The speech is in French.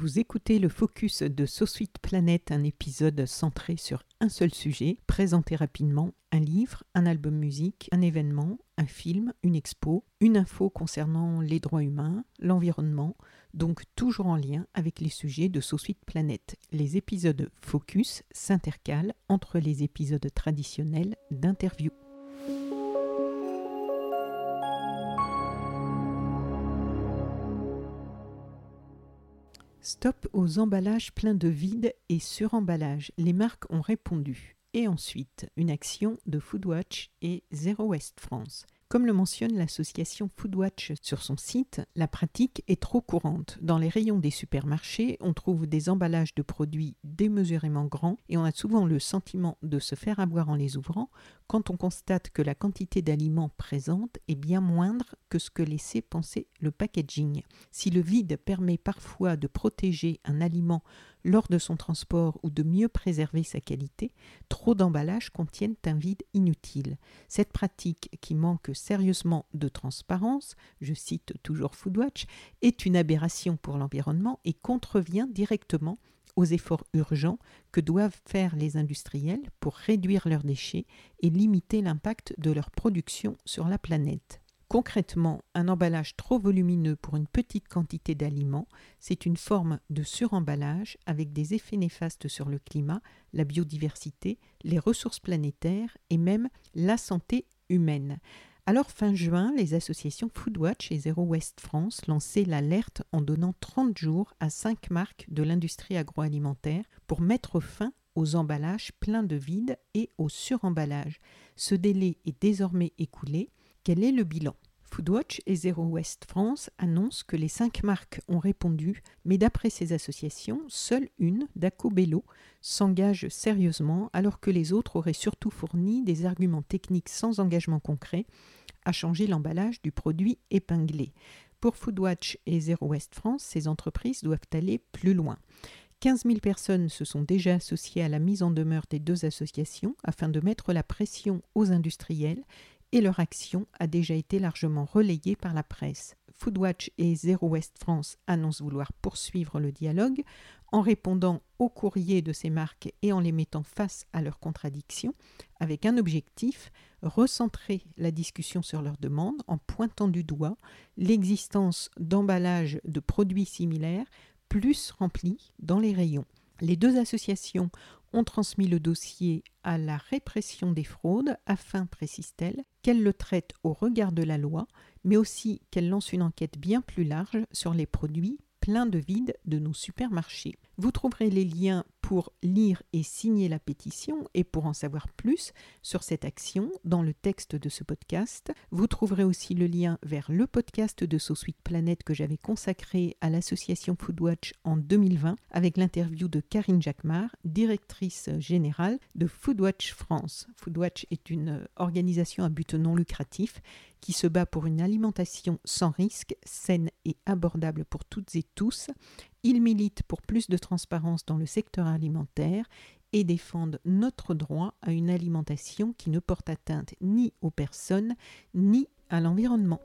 Vous écoutez le focus de SoSuite Planète, un épisode centré sur un seul sujet, présenté rapidement un livre, un album musique, un événement, un film, une expo, une info concernant les droits humains, l'environnement, donc toujours en lien avec les sujets de SoSuite Planète. Les épisodes focus s'intercalent entre les épisodes traditionnels d'interview. Stop aux emballages pleins de vide et suremballage. Les marques ont répondu. Et ensuite, une action de Foodwatch et Zero West France. Comme le mentionne l'association Foodwatch sur son site, la pratique est trop courante. Dans les rayons des supermarchés, on trouve des emballages de produits démesurément grands et on a souvent le sentiment de se faire avoir en les ouvrant quand on constate que la quantité d'aliments présente est bien moindre que ce que laissait penser le packaging. Si le vide permet parfois de protéger un aliment lors de son transport ou de mieux préserver sa qualité, trop d'emballages contiennent un vide inutile. Cette pratique qui manque sérieusement de transparence, je cite toujours Foodwatch, est une aberration pour l'environnement et contrevient directement aux efforts urgents que doivent faire les industriels pour réduire leurs déchets et limiter l'impact de leur production sur la planète. Concrètement, un emballage trop volumineux pour une petite quantité d'aliments, c'est une forme de suremballage avec des effets néfastes sur le climat, la biodiversité, les ressources planétaires et même la santé humaine. Alors fin juin, les associations Foodwatch et Zero West France lançaient l'alerte en donnant 30 jours à 5 marques de l'industrie agroalimentaire pour mettre fin aux emballages pleins de vide et au suremballage. Ce délai est désormais écoulé quel est le bilan Foodwatch et Zero West France annoncent que les cinq marques ont répondu, mais d'après ces associations, seule une, Daco Bello, s'engage sérieusement alors que les autres auraient surtout fourni des arguments techniques sans engagement concret à changer l'emballage du produit épinglé. Pour Foodwatch et Zero West France, ces entreprises doivent aller plus loin. 15 000 personnes se sont déjà associées à la mise en demeure des deux associations afin de mettre la pression aux industriels et leur action a déjà été largement relayée par la presse. Foodwatch et Zero West France annoncent vouloir poursuivre le dialogue en répondant aux courriers de ces marques et en les mettant face à leurs contradictions, avec un objectif, recentrer la discussion sur leurs demandes en pointant du doigt l'existence d'emballages de produits similaires plus remplis dans les rayons. Les deux associations ont transmis le dossier à la répression des fraudes afin, précise-t-elle, qu'elle le traite au regard de la loi, mais aussi qu'elle lance une enquête bien plus large sur les produits pleins de vide de nos supermarchés. Vous trouverez les liens pour lire et signer la pétition et pour en savoir plus sur cette action dans le texte de ce podcast. Vous trouverez aussi le lien vers le podcast de SoSuite Planète que j'avais consacré à l'association Foodwatch en 2020 avec l'interview de Karine Jacquemart, directrice générale de Foodwatch France. Foodwatch est une organisation à but non lucratif qui se bat pour une alimentation sans risque, saine et abordable pour toutes et tous ils militent pour plus de transparence dans le secteur alimentaire et défendent notre droit à une alimentation qui ne porte atteinte ni aux personnes ni à l'environnement.